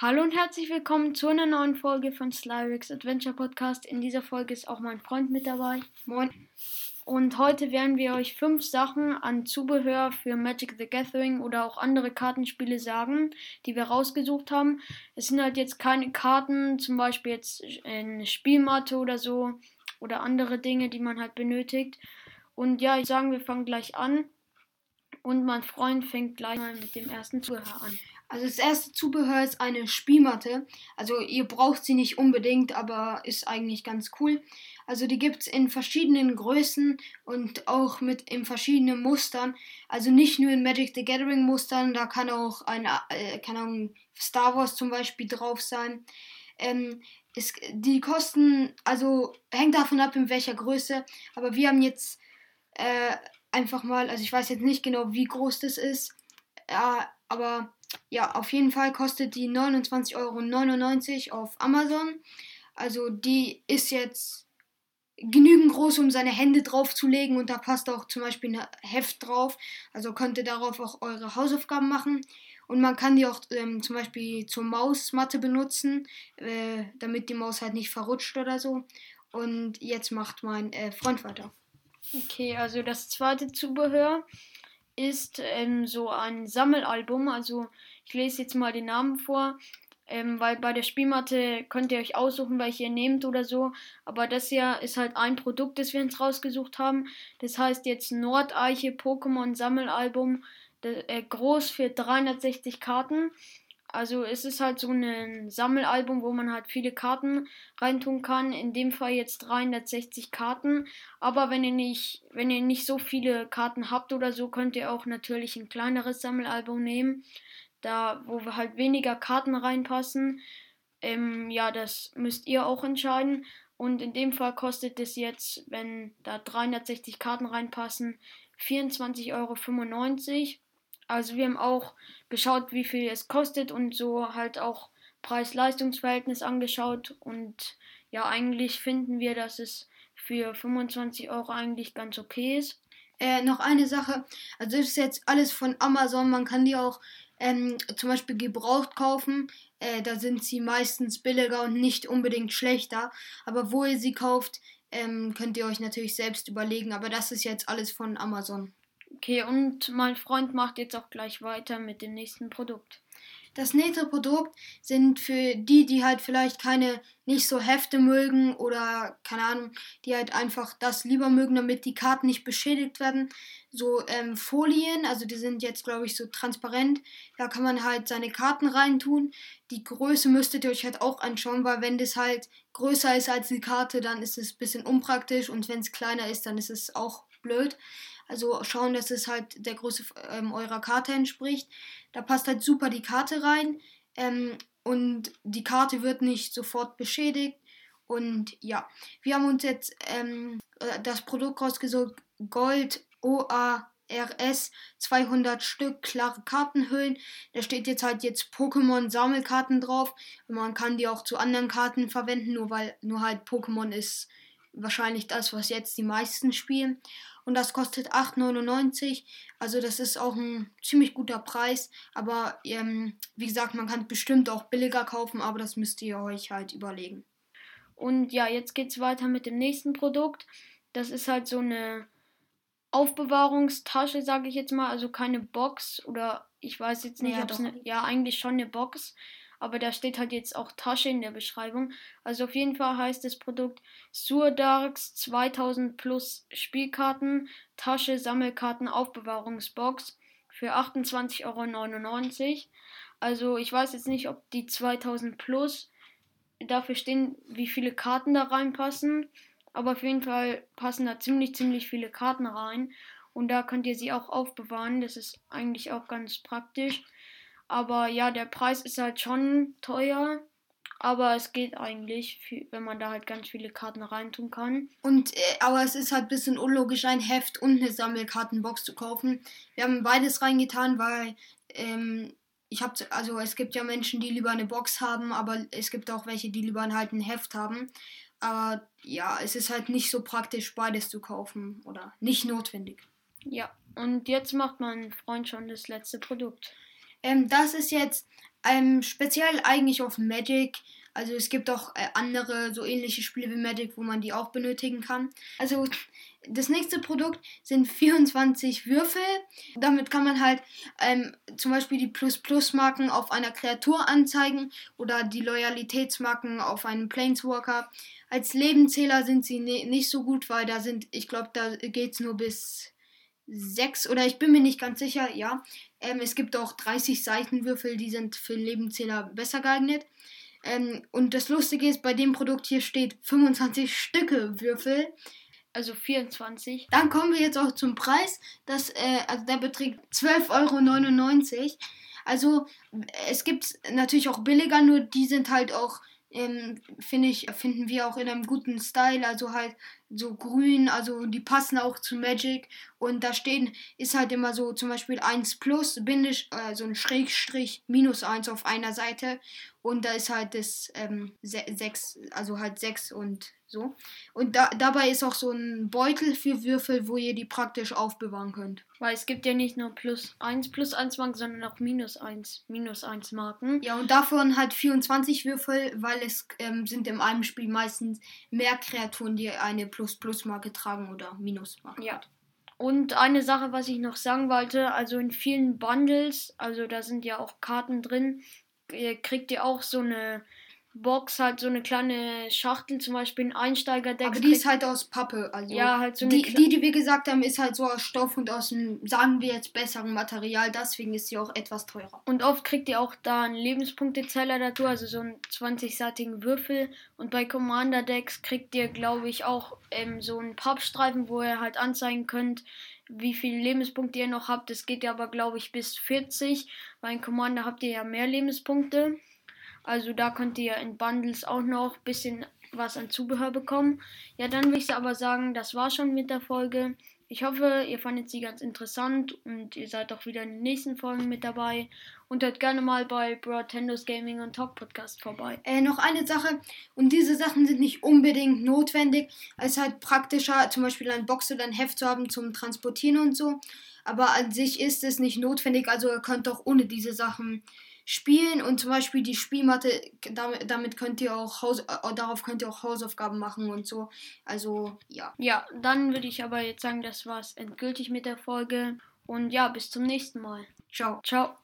Hallo und herzlich willkommen zu einer neuen Folge von Slyrix Adventure Podcast. In dieser Folge ist auch mein Freund mit dabei. Moin. Und heute werden wir euch fünf Sachen an Zubehör für Magic the Gathering oder auch andere Kartenspiele sagen, die wir rausgesucht haben. Es sind halt jetzt keine Karten, zum Beispiel jetzt eine Spielmatte oder so oder andere Dinge, die man halt benötigt. Und ja, ich sagen, wir fangen gleich an. Und mein Freund fängt gleich mal mit dem ersten Zubehör an. Also das erste Zubehör ist eine Spielmatte. Also ihr braucht sie nicht unbedingt, aber ist eigentlich ganz cool. Also die gibt es in verschiedenen Größen und auch mit in verschiedenen Mustern. Also nicht nur in Magic the Gathering Mustern, da kann auch ein, äh, keine Ahnung, Star Wars zum Beispiel drauf sein. Ähm, es, die kosten, also hängt davon ab, in welcher Größe. Aber wir haben jetzt äh, einfach mal, also ich weiß jetzt nicht genau, wie groß das ist. Äh, aber ja, auf jeden Fall kostet die 29,99 Euro auf Amazon. Also die ist jetzt genügend groß, um seine Hände draufzulegen und da passt auch zum Beispiel ein Heft drauf. Also könnt ihr darauf auch eure Hausaufgaben machen. Und man kann die auch ähm, zum Beispiel zur Mausmatte benutzen, äh, damit die Maus halt nicht verrutscht oder so. Und jetzt macht mein äh, Freund weiter. Okay, also das zweite Zubehör ist ähm, so ein Sammelalbum. Also ich lese jetzt mal den Namen vor, ähm, weil bei der Spielmatte könnt ihr euch aussuchen, welche ihr nehmt oder so. Aber das hier ist halt ein Produkt, das wir uns rausgesucht haben. Das heißt jetzt Nordeiche Pokémon Sammelalbum. Das, äh, groß für 360 Karten. Also es ist halt so ein Sammelalbum, wo man halt viele Karten reintun kann. In dem Fall jetzt 360 Karten. Aber wenn ihr nicht, wenn ihr nicht so viele Karten habt oder so, könnt ihr auch natürlich ein kleineres Sammelalbum nehmen. Da, wo halt weniger Karten reinpassen. Ähm, ja, das müsst ihr auch entscheiden. Und in dem Fall kostet es jetzt, wenn da 360 Karten reinpassen, 24,95 Euro. Also wir haben auch geschaut, wie viel es kostet und so halt auch Preis-Leistungs-Verhältnis angeschaut. Und ja, eigentlich finden wir, dass es für 25 Euro eigentlich ganz okay ist. Äh, noch eine Sache, also das ist jetzt alles von Amazon, man kann die auch ähm, zum Beispiel gebraucht kaufen. Äh, da sind sie meistens billiger und nicht unbedingt schlechter. Aber wo ihr sie kauft, ähm, könnt ihr euch natürlich selbst überlegen. Aber das ist jetzt alles von Amazon. Okay, und mein Freund macht jetzt auch gleich weiter mit dem nächsten Produkt. Das nächste Produkt sind für die, die halt vielleicht keine nicht so Hefte mögen oder keine Ahnung, die halt einfach das lieber mögen, damit die Karten nicht beschädigt werden. So ähm, Folien, also die sind jetzt glaube ich so transparent. Da kann man halt seine Karten reintun. Die Größe müsstet ihr euch halt auch anschauen, weil wenn das halt größer ist als die Karte, dann ist es ein bisschen unpraktisch und wenn es kleiner ist, dann ist es auch blöd. Also schauen, dass es halt der Größe ähm, eurer Karte entspricht. Da passt halt super die Karte rein. Ähm, und die Karte wird nicht sofort beschädigt. Und ja, wir haben uns jetzt ähm, äh, das Produkt rausgesucht: Gold OARS 200 Stück klare Kartenhüllen. Da steht jetzt halt jetzt Pokémon Sammelkarten drauf. Man kann die auch zu anderen Karten verwenden, nur weil nur halt Pokémon ist wahrscheinlich das, was jetzt die meisten spielen. Und das kostet 8,99. Also das ist auch ein ziemlich guter Preis. Aber ähm, wie gesagt, man kann es bestimmt auch billiger kaufen, aber das müsst ihr euch halt überlegen. Und ja, jetzt geht es weiter mit dem nächsten Produkt. Das ist halt so eine Aufbewahrungstasche, sage ich jetzt mal. Also keine Box oder ich weiß jetzt nicht, Ja, ob es eine. Ja, eigentlich schon eine Box. Aber da steht halt jetzt auch Tasche in der Beschreibung. Also auf jeden Fall heißt das Produkt Surdarks 2000 plus Spielkarten, Tasche, Sammelkarten, Aufbewahrungsbox für 28,99 Euro. Also ich weiß jetzt nicht, ob die 2000 plus dafür stehen, wie viele Karten da reinpassen. Aber auf jeden Fall passen da ziemlich, ziemlich viele Karten rein. Und da könnt ihr sie auch aufbewahren. Das ist eigentlich auch ganz praktisch. Aber ja, der Preis ist halt schon teuer. Aber es geht eigentlich, wenn man da halt ganz viele Karten reintun kann. Und äh, aber es ist halt ein bisschen unlogisch, ein Heft und eine Sammelkartenbox zu kaufen. Wir haben beides reingetan, weil ähm, ich habe also es gibt ja Menschen, die lieber eine Box haben, aber es gibt auch welche, die lieber halt ein Heft haben. Aber ja, es ist halt nicht so praktisch, beides zu kaufen oder nicht notwendig. Ja, und jetzt macht mein Freund schon das letzte Produkt. Ähm, das ist jetzt Ähm, speziell eigentlich auf Magic. Also es gibt auch äh, andere so ähnliche Spiele wie Magic, wo man die auch benötigen kann. Also das nächste Produkt sind 24 Würfel. Damit kann man halt ähm, zum Beispiel die Plus-Plus-Marken auf einer Kreatur anzeigen oder die Loyalitätsmarken auf einem Planeswalker. Als Lebenzähler sind sie ne nicht so gut, weil da sind, ich glaube, da geht es nur bis 6 oder ich bin mir nicht ganz sicher, ja. Ähm, es gibt auch 30 Seitenwürfel, die sind für Lebenzähler besser geeignet. Ähm, und das Lustige ist, bei dem Produkt hier steht 25 Stücke Würfel. Also 24. Dann kommen wir jetzt auch zum Preis. Das, äh, also der beträgt 12,99 Euro. Also es gibt natürlich auch billiger, nur die sind halt auch ähm, finde ich, finden wir auch in einem guten Style, also halt so grün, also die passen auch zu Magic. Und da stehen, ist halt immer so zum Beispiel 1 plus, bindisch, äh, so ein Schrägstrich, minus 1 auf einer Seite und da ist halt das ähm, 6, also halt 6 und so. Und da, dabei ist auch so ein Beutel für Würfel, wo ihr die praktisch aufbewahren könnt. Weil es gibt ja nicht nur plus 1 plus 1 Marken, sondern auch minus 1 minus 1 Marken. Ja, und davon halt 24 Würfel, weil es ähm, sind in einem Spiel meistens mehr Kreaturen, die eine plus plus Marke tragen oder minus Marke. Ja. Und eine Sache, was ich noch sagen wollte, also in vielen Bundles, also da sind ja auch Karten drin, kriegt ihr auch so eine Box halt so eine kleine Schachtel, zum Beispiel ein Einsteigerdeck. Aber die ist halt aus Pappe. Also ja, halt so eine die, die, die wir gesagt haben, ist halt so aus Stoff und aus einem, sagen wir jetzt, besseren Material. Deswegen ist sie auch etwas teurer. Und oft kriegt ihr auch da einen Lebenspunktezeller dazu, also so einen 20-seitigen Würfel. Und bei Commander Decks kriegt ihr, glaube ich, auch ähm, so einen Pappstreifen, wo ihr halt anzeigen könnt, wie viele Lebenspunkte ihr noch habt. Das geht ja aber, glaube ich, bis 40. Bei Commander habt ihr ja mehr Lebenspunkte. Also da könnt ihr in Bundles auch noch ein bisschen was an Zubehör bekommen. Ja, dann will ich aber sagen, das war schon mit der Folge. Ich hoffe, ihr fandet sie ganz interessant und ihr seid auch wieder in den nächsten Folgen mit dabei. Und hört gerne mal bei Brotendos Gaming und Talk Podcast vorbei. Äh, noch eine Sache, und diese Sachen sind nicht unbedingt notwendig. Es ist halt praktischer, zum Beispiel ein Box oder ein Heft zu haben zum Transportieren und so. Aber an sich ist es nicht notwendig, also ihr könnt auch ohne diese Sachen spielen und zum Beispiel die Spielmatte, damit, damit könnt ihr auch Haus, äh, darauf könnt ihr auch Hausaufgaben machen und so. Also ja. Ja, dann würde ich aber jetzt sagen, das war's endgültig mit der Folge. Und ja, bis zum nächsten Mal. Ciao. Ciao.